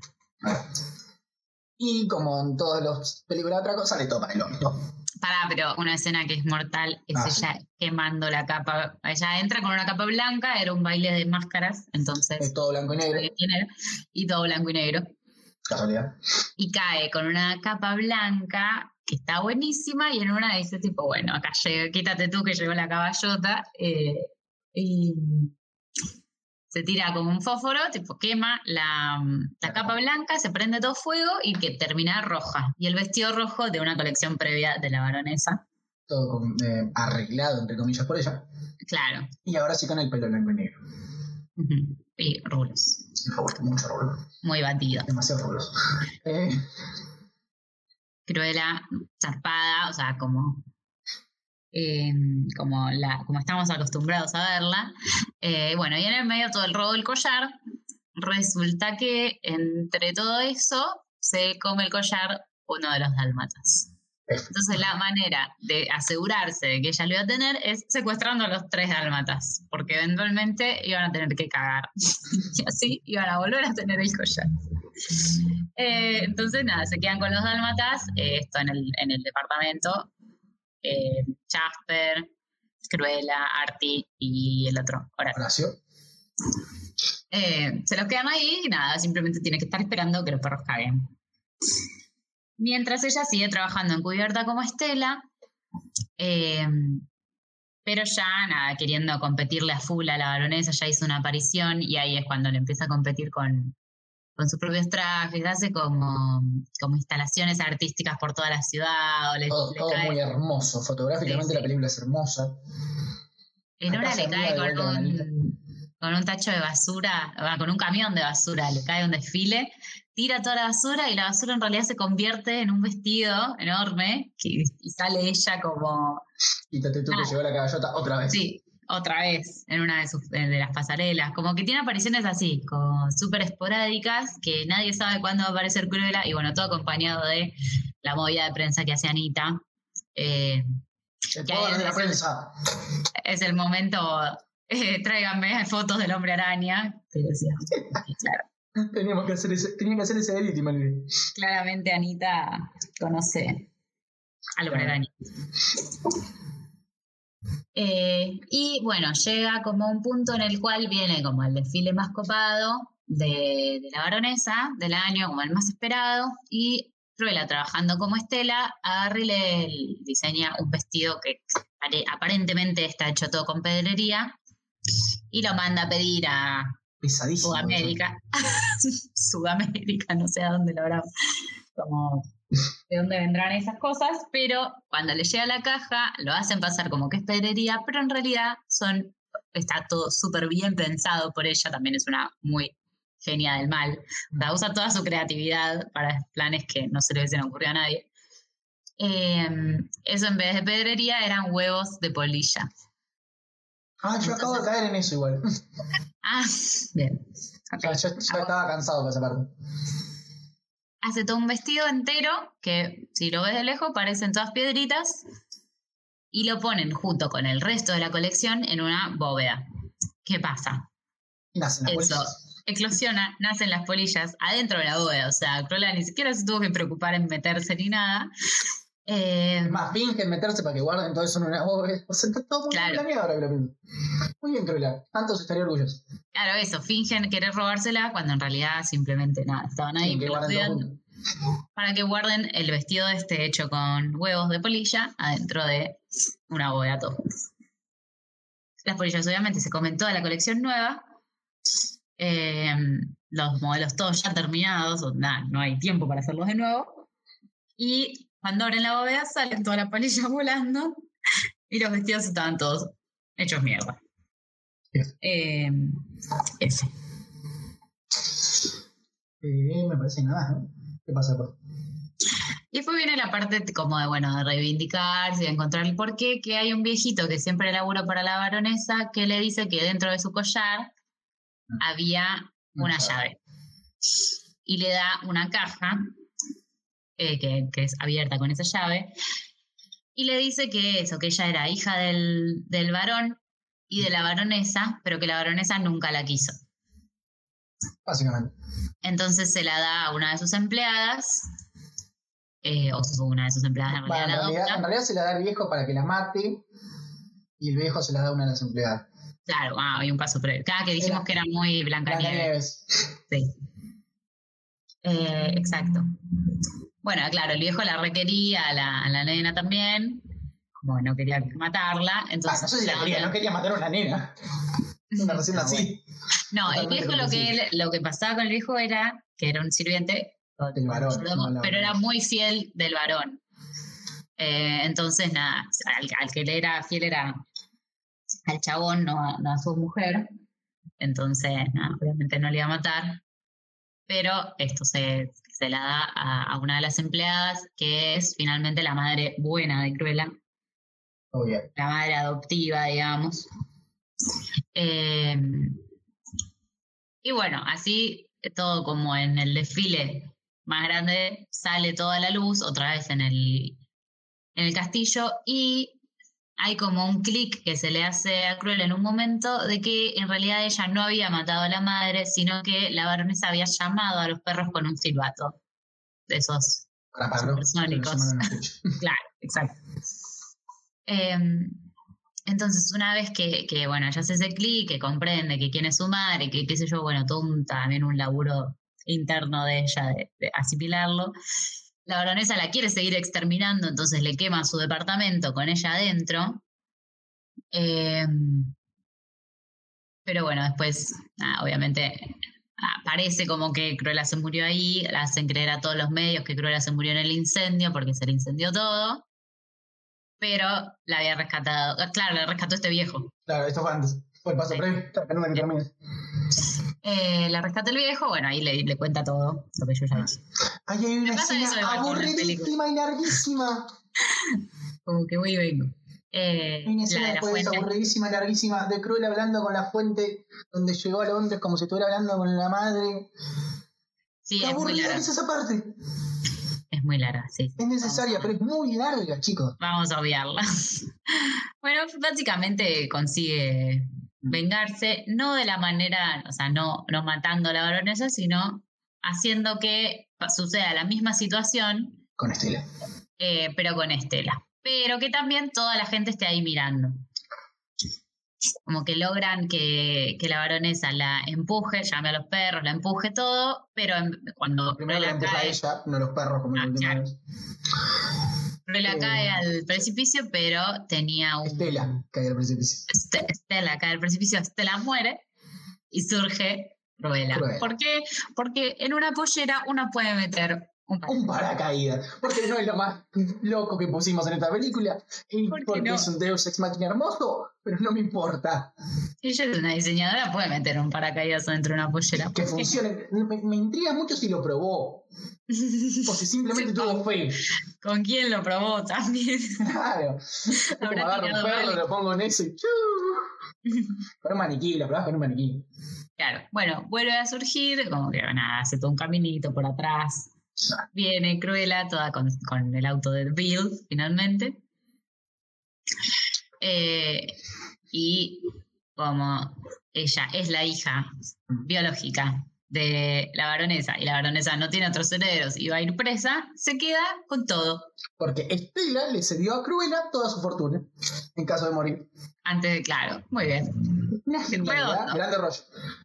Y como en todas las películas de atraco, sale todo para el orto. Pará, pero una escena que es mortal es Ah, ella quemando la capa. Ella entra con una capa blanca, era un baile de máscaras, entonces. Es todo blanco y negro. Y todo blanco y negro. Casualidad. y cae con una capa blanca que está buenísima y en una dice tipo, bueno, acá llega, quítate tú que llegó la caballota eh, y se tira como un fósforo, tipo quema la, la capa blanca, se prende todo fuego y que termina roja. Y el vestido rojo de una colección previa de la baronesa. Todo con- eh, arreglado, entre comillas, por ella. Claro. Y ahora sí con el pelo blanco y negro. Ujú. Y rulos. Me gusta mucho rulo. Muy batido. Demasiado rulos. Eh, Cruella, zarpada, o sea, como, eh, como, la, como estamos acostumbrados a verla. Eh, bueno, y en el medio todo el robo del collar, resulta que entre todo eso se come el collar uno de los dálmatas. Entonces la manera de asegurarse de que ella lo iba a tener es secuestrando a los tres dálmatas, porque eventualmente iban a tener que cagar. [LAUGHS] y así iban a volver a tener el collar. Eh, entonces, nada, se quedan con los dálmatas, eh, esto en el, en el departamento. eh, Jasper, Cruella, Artie y el otro, Horacio. Se los quedan ahí y nada, simplemente tiene que estar esperando que los perros caguen. Mientras ella sigue trabajando encubierta como Estela, pero ya nada, queriendo competirle a full a la baronesa, ya hizo una aparición y ahí es cuando le empieza a competir con, con sus propios trajes, hace como, como instalaciones artísticas por toda la ciudad. O le, Todo, le todo cae- muy hermoso. Fotográficamente Sí, sí. la película es hermosa. En una le cae con un, con un tacho de basura, con un camión de basura, le cae un desfile, tira toda la basura y la basura en realidad se convierte en un vestido enorme que- y sale ella como, Quítate tú Ah. que llegó la caballota otra vez. sí, otra vez en una de, sus, de las pasarelas. Como que tiene apariciones así, como súper esporádicas, que nadie sabe cuándo va a aparecer Cruella y bueno, todo acompañado de la movida de prensa que hace Anita. Eh, El que poder de la prensa. es el momento, eh, tráiganme fotos del hombre araña. Pero sí, y claro, Teníamos que hacer ese, tenía que hacer ese edit claramente Anita conoce al hombre araña. Eh, y bueno, llega como un punto en el cual viene como el desfile más copado de, de la baronesa del año, como el más esperado, y Cruella, trabajando como Estela, agarra y le diseña un vestido que pare- aparentemente está hecho todo con pedrería y lo manda a pedir a Pesadísimo. Sudamérica. [LAUGHS] Sudamérica, no sé a dónde lo habrá. Como de dónde vendrán esas cosas, pero cuando le llega la caja lo hacen pasar como que es pedrería, pero en realidad son está todo súper bien pensado por ella, también es una muy genia del mal. O sea, usa toda su creatividad para planes que no se le hubiesen ocurrido a nadie. Eh, eso en vez de pedrería eran huevos de polilla. Ah, yo acabo de caer en eso igual. [LAUGHS] Ah, bien. Ok. Ya, yo ya estaba cansado de esa parte. Hace todo un vestido entero que si lo ves de lejos parecen todas piedritas y lo ponen junto con el resto de la colección en una bóveda. ¿Qué pasa? Nacen las Eso. polillas. Eclosiona, nacen las polillas adentro de la bóveda. O sea, Cruella ni siquiera se tuvo que preocupar en meterse ni nada. Eh, más, fingen meterse para que guarden todo eso en una bóveda. O sea, está todo muy Claro. bien planeado ahora que lo pienso. Muy bien, Cruella. Tantos estaría orgullosos. claro, eso, fingen querer robársela cuando en realidad simplemente nada, estaban ahí para que guarden el vestido este hecho con huevos de polilla adentro de una bóveda todos juntos. Las polillas obviamente se comen toda la colección nueva. eh, los modelos todos ya terminados, nada, no hay tiempo para hacerlos de nuevo. Y cuando abren la bóveda salen todas las polillas [LAUGHS] volando y los vestidos estaban todos hechos mierda. Eso. Eh, ese. Eh, me parece nada, ¿no? ¿Qué pasa, por? Y después viene la parte como de, bueno, de reivindicarse, de encontrar el porqué, que hay un viejito que siempre labura para la baronesa que le dice que dentro de su collar había una llave. Y le da una caja eh, que, que es abierta con esa llave. Y le dice que eso, que ella era hija del, del varón y de la baronesa, pero que la baronesa nunca la quiso. Básicamente. Entonces se la da a una de sus empleadas, eh, o una de sus empleadas en Bueno, realidad en, realidad, en realidad se la da al viejo para que la mate y el viejo se la da a una de las empleadas. Claro, ah, hay un paso previo. Cada que dijimos Era- que era muy Blancanieves. Blancanieves. Sí. Eh, exacto. Bueno, claro, el viejo la requería, a la, a la nena también. Como no quería matarla, Ah, entonces. no sé si la quería, no quería matar a una nena. Una recién No, así. No, el viejo lo que, él- lo que pasaba con el viejo era que era un sirviente, Del varón, pero era muy fiel del varón. Eh, entonces, nada, al, al que le era fiel era al chabón, no a, no a su mujer. Entonces, nada, obviamente no le iba a matar. Pero esto se, se la da a, a una de las empleadas, que es finalmente la madre buena de Cruella la madre adoptiva, digamos. Eh, y bueno, así todo como en el desfile más grande sale toda la luz, otra vez en el, en el castillo, y hay como un clic que se le hace a Cruella en un momento de que en realidad ella no había matado a la madre, sino que la baronesa había llamado a los perros con un silbato. De esos escuchar. [LAUGHS] Claro, exacto. Em, entonces, una vez que, que, bueno, ya hace ese clic, que comprende que quién es su madre, que qué sé yo, bueno, todo un, también un laburo interno de ella de, de asimilarlo, la baronesa la quiere seguir exterminando, entonces le quema su departamento con ella adentro. Em, pero bueno, después, obviamente, ah, parece como que Cruella se murió ahí, la hacen creer a todos los medios que Cruella se murió en el incendio porque se le incendió todo, pero la había rescatado, claro, la rescató este viejo. Claro, esto fue antes. Fue el paso Sí. previo. Que termine. Eh, la rescató el viejo, bueno, ahí le, le cuenta todo lo que yo ya dije. Ay, hay una escena aburridísima y larguísima. [LAUGHS] Como que voy y vengo. Eh, Hay una escena la después de aburridísima y larguísima de Cruel hablando con la fuente donde llegó a Londres como si estuviera hablando con la madre. Sí, Qué es muy larga. es esa parte. Es muy larga, sí. sí. Es necesaria, pero es muy larga, chicos. Vamos a obviarla. [LAUGHS] bueno, básicamente consigue vengarse, no de la manera, o sea, no, no matando a la baronesa, sino haciendo que suceda la misma situación, Con Estela. eh, pero con Estela. Pero que también toda la gente esté ahí mirando. como que logran que, que la baronesa la empuje, llame a los perros, la empuje todo, pero en- cuando Primero la empuja a ella, no los perros como la Ah, última vez. Cruella Eh, cae al precipicio, pero tenía un... Estela cae al precipicio. Este- Estela cae al precipicio, Estela muere y surge Cruella. Cruella. ¿Por qué? Porque en una pollera uno puede meter un Un paracaídas. Porque no es lo más loco que pusimos en esta película. Y ¿Por porque no? es un Deus Ex Machina hermoso, pero no me importa. Ella es una diseñadora, puede meter un paracaídas dentro de una pollera. Que funcione. Me, me intriga mucho si lo probó. [LAUGHS] O si simplemente tuvo fe. ¿Con quién lo probó también? Claro. Es [LAUGHS] como agarro un perro, mal. lo pongo en eso y. Con un maniquí, lo probás con un maniquí. Claro, bueno, vuelve a surgir, como que nada, hace todo un caminito por atrás. Viene Cruella, toda con, con el auto de Bill, finalmente. Eh, y como ella es la hija biológica de la baronesa y la baronesa no tiene otros herederos y va a ir presa, se queda con todo. Porque Estela le cedió a Cruella toda su fortuna en caso de morir. Antes de, claro, muy bien. Una genialidad. Grande rollo.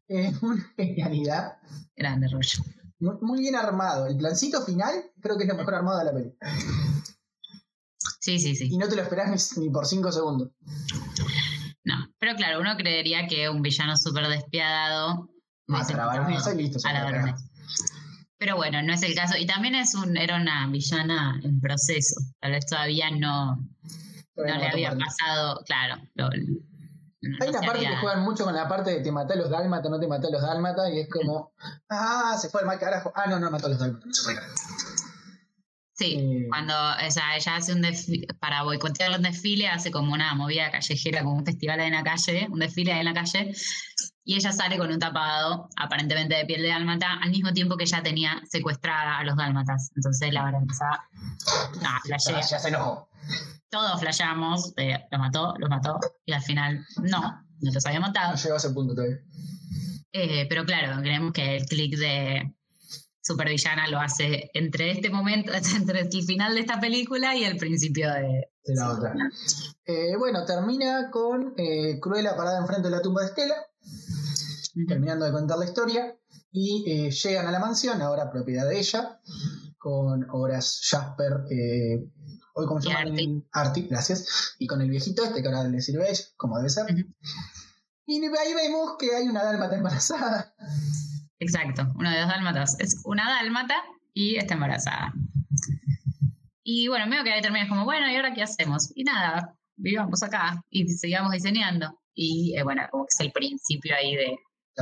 Eh, una genialidad. Grande rollo. Muy, bien armado. El plancito final creo que es lo mejor armado de la peli. Sí, sí, sí. Y no te lo esperás ni, ni por 5 segundos. No, pero claro, uno creería que un villano súper despiadado hubiese a la matado baronesa y listo. se a la baronesa. Pero bueno, no es el caso. Y también es un, era una villana en proceso. Tal vez todavía no, Todavía no le va había pasado, claro. lo- no Hay una parte había- que juegan mucho con la parte de te maté a los dálmatas, no te maté a los dálmatas, y es como, [LAUGHS] ah, se fue el mal carajo. Ah, no, no mató a los dálmatas, se fue el carajo. Sí, Eh, cuando o sea, ella hace un desfile, para boicotear un desfile, hace como una movida callejera, como un festival ahí en la calle, un desfile ahí en la calle, y ella sale con un tapado, aparentemente de piel de dálmata, al mismo tiempo que ella tenía secuestrada a los dálmatas. Entonces la baronesa, no, ya, flashea. ya se enojó. Todos flasheamos, de, los mató, los mató, y al final no, no los había matado. No llegó a ese punto todavía. Eh, pero claro, creemos que el click de supervillana lo hace entre este momento, [LAUGHS] entre el final de esta película y el principio de, de la otra. Eh, bueno, termina con eh, Cruella parada enfrente de la tumba de Estela, terminando de contar la historia, y eh, llegan a la mansión, ahora propiedad de ella, con Horas Jasper, eh, hoy como se llama. Artie, gracias, y con el viejito este que ahora le sirve a ella, como debe ser. Ujú. Y ahí vemos que hay una dálmata embarazada. Exacto, uno de dos dálmatas. Es una dálmata y está embarazada. Y bueno, medio que ahí terminas como, bueno, ¿y ahora qué hacemos? Y nada, vivamos acá y sigamos diseñando. Y eh, bueno, como que es el principio ahí de,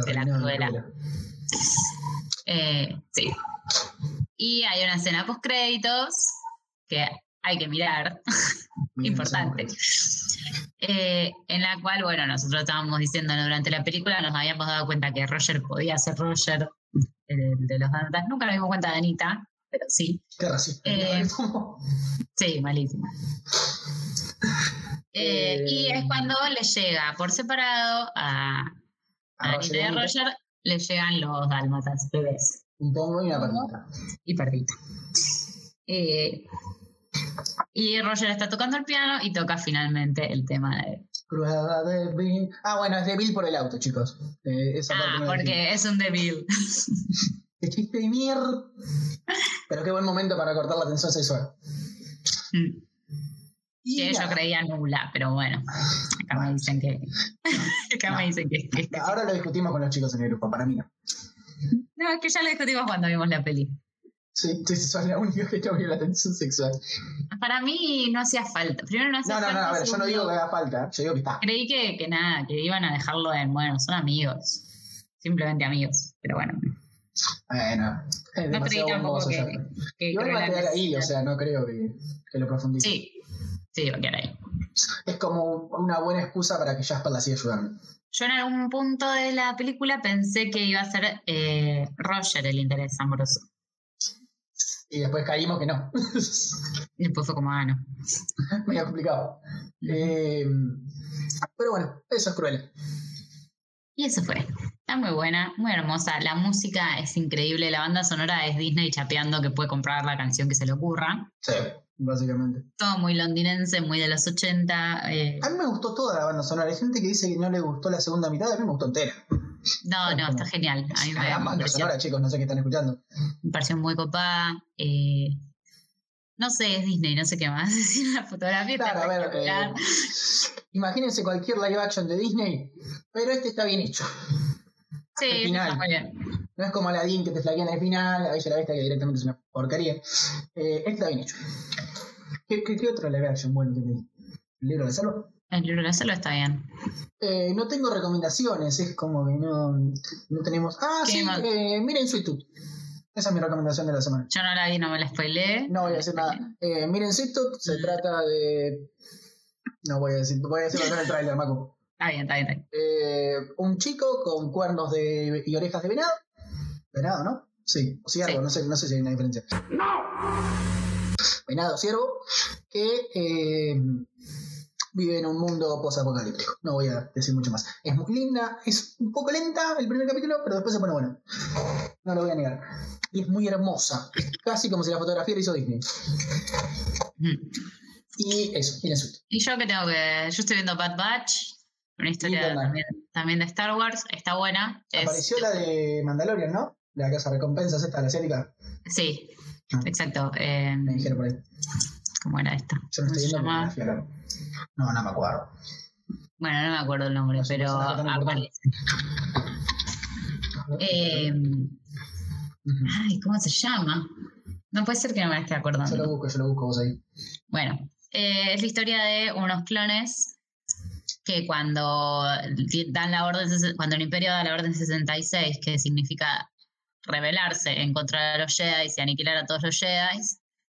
De la. Cruella. Eh, sí. Y hay una escena post créditos que hay que mirar, [LAUGHS] importante. Eh, en la cual, bueno, nosotros estábamos diciendo durante la película, nos habíamos dado cuenta que Roger podía ser Roger, el de los Dálmatas. Nunca nos dimos cuenta de Anita, pero sí. Racista. Eh, [LAUGHS] Sí, malísimo. Eh, Eh, y es cuando le llega por separado a, a A Anita y a Roger, le llegan los Dálmatas bebés. Un pongo y una patita. y perdita. Eh, y Roger está tocando el piano y toca finalmente el tema de... Cruella de Bill. Ah, bueno, es de Bill por el auto, chicos. Eh, esa Ah, porque es un débil. [LAUGHS] Qué chiste de mierda. Pero qué buen momento para cortar la tensión sexual. Y que yo creía nula, pero bueno, acá me dicen que... [LAUGHS] acá No. me dicen que, que- que sí. Ahora lo discutimos con los chicos en el grupo, para mí no. No, es que ya lo discutimos cuando vimos la peli. Sí, sos la única que no vio la tensión sexual. Para mí no hacía falta. Primero no hacía No, no, falta. no, a ver, yo no digo que haga falta, yo digo que está. Creí que, que nada, que iban a dejarlo en, bueno, son amigos. Simplemente amigos. Pero bueno, Bueno, es no creí tampoco bomboso que, que Igual va a quedar ahí, o sea, no creo que, que lo profundice. Sí, sí, va a quedar ahí. Es como una buena excusa para que Jasper la siga ayudando. Yo en algún punto de la película pensé que iba a ser eh, Roger el interés amoroso. Y después caímos que no. [LAUGHS] Y después fue como, ah, no. [LAUGHS] Medio complicado. Eh, pero bueno, eso es cruel. Y eso fue. Está muy buena, muy hermosa. La música es increíble. La banda sonora es Disney chapeando que puede comprar la canción que se le ocurra. Sí. básicamente. Todo muy londinense, muy de los 80. eh, A mí me gustó toda la banda sonora. Hay gente que dice que no le gustó la segunda mitad, a mí me gustó entera. No, no, está genial. A mí me, gran banda sonora, chicos, no sé qué están escuchando. me pareció muy copada. eh, no sé, es Disney, no sé qué más [LAUGHS] decir. La fotografía Claro, a ver, eh, imagínense cualquier live action de Disney, pero este está bien hecho. sí, final. está muy bien. No es como Aladdin que te flaquean al final, la Bella la Bestia que directamente es una porquería. Eh, este está bien hecho. ¿Qué, qué, qué otro live action bueno tiene? ¿El libro de Salvo? El libro de la selva está bien. Eh, no tengo recomendaciones, es como que no, no tenemos. Ah, ¿Qué sí, eh, miren Sweet Tooth. Esa es mi recomendación de la semana. Yo no la vi, no me la spoileé. No voy a decir nada. Eh, miren Sweet Tooth, se trata de. No voy a decir, voy a decirlo en el trailer, Maco. Está bien, está bien, está bien. Eh, un chico con cuernos de, y orejas de venado. Venado, ¿no? Sí, o ciervo, Sí. No, sé, no sé si hay una diferencia. ¡No! Venado, ciervo, que eh, vive en un mundo posapocalíptico. No voy a decir mucho más. Es muy linda, es un poco lenta el primer capítulo, pero después se pone bueno. No lo voy a negar. Y es muy hermosa. Es casi como si la fotografía la hizo Disney. Y eso, miren su. Y yo que tengo que. Yo estoy viendo Bad Batch, una historia también, también de Star Wars. Está buena. Es- Apareció la de Mandalorian, ¿no? La casa recompensas esta, la asiática. Sí, Ah. exacto. eh, Me dijeron por ahí. ¿Cómo era esta? Yo no ¿Cómo estoy se la. No, no me acuerdo. Bueno, no me acuerdo el nombre, No pero aparece. Eh, ay, ¿cómo se llama? No puede ser que no me esté Yo lo acordando. busco, yo lo busco vos ahí. Bueno, eh, es la historia de unos clones que cuando dan la orden, cuando el imperio da la orden 66, que significa rebelarse en contra de los Jedi y aniquilar a todos los Jedi,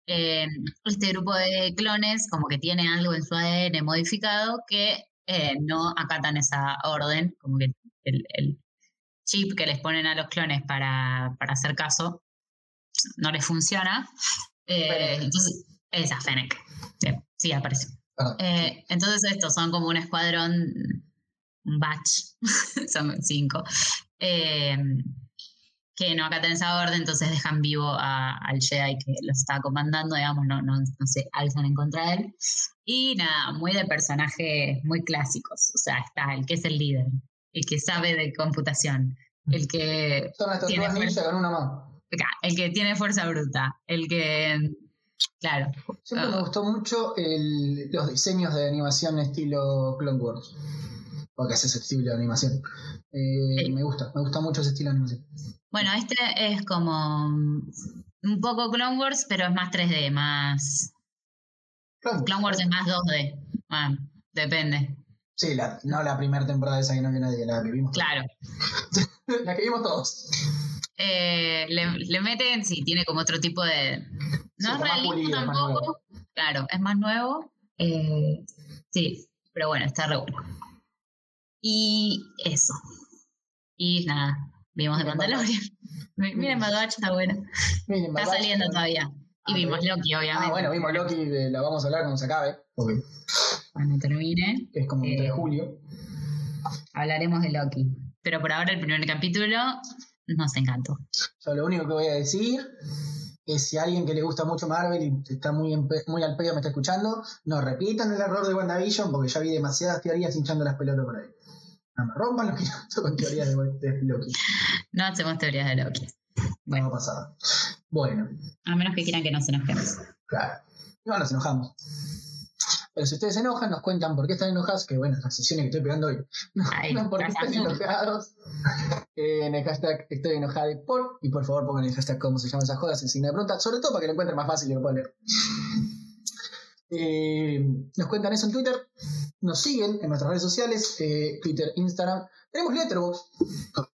eh, este grupo de clones como que tiene algo en su ADN modificado que eh, no acatan esa orden, como que el, el chip que les ponen a los clones para, para hacer caso no les funciona. Eh, entonces, esa Fennec. Sí, sí, aparece. Perdón. Eh, entonces estos son como un escuadrón, un batch, [LAUGHS] son cinco, eh, que no acatan esa orden, entonces dejan vivo a- al Jedi que los está comandando, digamos, no, no, no se alzan en contra de él. Y nada, muy de personajes muy clásicos, o sea, está el que es el líder, el que sabe de computación, el que Son las tiene fuerza. con una mano. el que tiene fuerza bruta, el que, claro, Siempre me Ah. gustó mucho el- los diseños de animación estilo Clone Wars. Porque es ese estilo de animación. Eh, Sí. Me gusta, me gusta mucho ese estilo de animación. Bueno, este es como un poco Clone Wars, pero es más 3D, más... Clone Wars. Clone Wars es más 2D. Ah, depende. Sí, la- no la primera temporada esa que no vio nadie, la que vimos. Claro. [LAUGHS] La que vimos todos. Eh, le, le meten, sí, tiene como otro tipo de... Sí, No es realismo pulido, es más tampoco. Claro, es más nuevo. Eh, sí, pero bueno, está re bueno. Y eso. Y nada, vimos de Mandalorian. [LAUGHS] Miren, Bad está bueno. Miren, Está saliendo eh, todavía. Y Ah, vimos Loki, obviamente. Ah, bueno, vimos Loki, eh, la vamos a hablar cuando se acabe, porque Cuando termine, es como el 3 de Eh, julio. hablaremos de Loki. Pero por ahora el primer capítulo nos encantó. Yo lo único que voy a decir es si alguien que le gusta mucho Marvel y está muy, muy al pedo me está escuchando, no repitan el error de WandaVision porque ya vi demasiadas teorías hinchando las pelotas por ahí. No me rompan los que con teorías de, de Loki. No hacemos teorías de Loki. No Bueno, va a pasar. Bueno, a menos que quieran que nos enojemos. claro. No nos enojamos. Pero si ustedes se enojan, nos cuentan por qué están enojados, que bueno, las sesiones que estoy pegando hoy. [LAUGHS] No, Ay, no por qué están enojados. Eh, en el hashtag estoy enojada y por, y por favor pongan el hashtag cómo se llaman esas jodas en signo de pregunta, sobre todo para que lo encuentren más fácil y lo puedan leer. Eh, nos cuentan eso en Twitter, nos siguen en nuestras redes sociales, eh, Twitter, Instagram. Tenemos Letterboxd,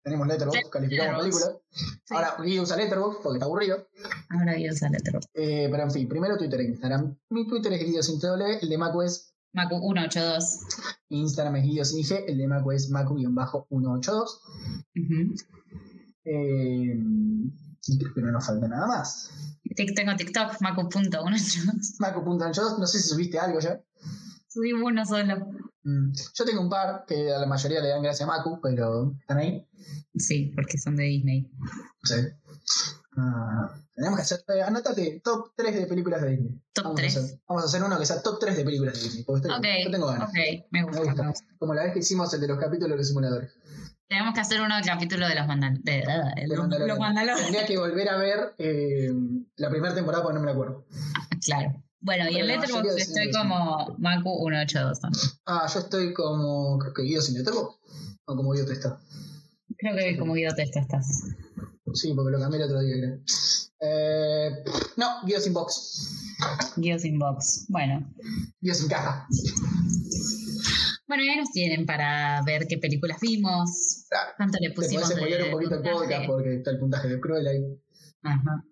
tenemos Letterboxd, Sí, calificamos Letterboxd. películas. Ahora Guido usa Letterboxd porque está aburrido. Ahora yo usar otro. Eh, pero en fin, primero Twitter e Instagram. Mi Twitter es Guido sin W, el de Macu es Macu 182. mi Instagram es Guido sin IG, el de Macu es Macu-182. Ujú. Eh, creo que no nos falta nada más. Tengo TikTok, Macu.182. Macu.82, no sé si subiste algo ya. Subí uno solo. Mm, Yo tengo un par que a la mayoría le dan gracias a Macu, pero están ahí. Sí, porque son de Disney. Sí. Ah, tenemos que hacer, eh, anótate, top 3 de películas de Disney. Top vamos 3. A hacer, vamos a hacer uno que sea top 3 de películas de Disney. Porque estoy- yo tengo ganas. ok, me gusta, Me gusta. me gusta. Como la vez que hicimos el de los capítulos de los simuladores. Tenemos que hacer uno del capítulo de los mandal de, de- De los, Mandalorian. Tendría que volver a ver eh, la primera temporada porque no me la acuerdo. Claro. Bueno, y en Letterboxd estoy como Macu182 también. Ah, yo estoy como. Creo que Guido sin Letterboxd. O como Guido Testa. Creo que como Guido Testa estás. Sí, porque lo cambié el otro día, creo. Eh, no, Guido sin box. Guido sin box. Bueno. Guido sin caja. Bueno, y ahí nos tienen para ver qué películas vimos. Claro. Cuánto le Te pusimos podés de un poquito el podcast porque está el puntaje de Cruel ahí. Ajá.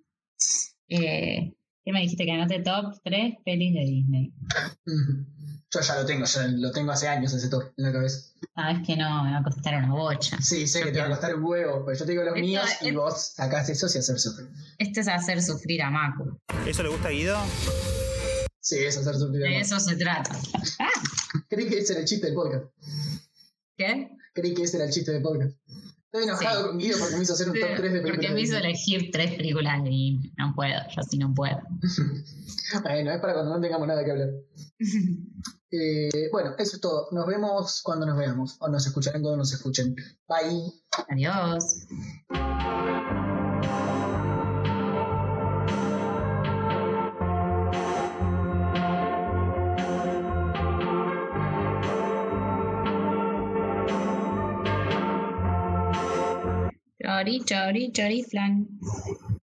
Eh, ¿Qué me dijiste que anote top 3 pelis de Disney? [LAUGHS] Yo ya lo tengo, ya lo tengo hace años ese top en la cabeza. Ah, es que no, me va a costar una bocha. Sí, sé Yo que te va a costar un huevo, pero yo te digo los Esto míos y es- vos sacás esos y hacer sufrir. Este es hacer sufrir a Macu. ¿Eso le gusta a Guido? Sí, es hacer a De eso se trata. Ah, Creí que ese era el chiste del podcast. ¿Qué? Creí que ese era el chiste del podcast. Estoy enojado Sí. con Guido porque me hizo hacer un top 3 de películas. Porque me hizo elegir tres películas de Disney. No puedo, yo sí no puedo. [LAUGHS] Bueno, es para cuando no tengamos nada que hablar. [LAUGHS] Eh, bueno, eso es todo. Nos vemos cuando nos veamos. O nos escucharán cuando nos escuchen. Bye. Adiós. चारी चारी चारी फ्लैन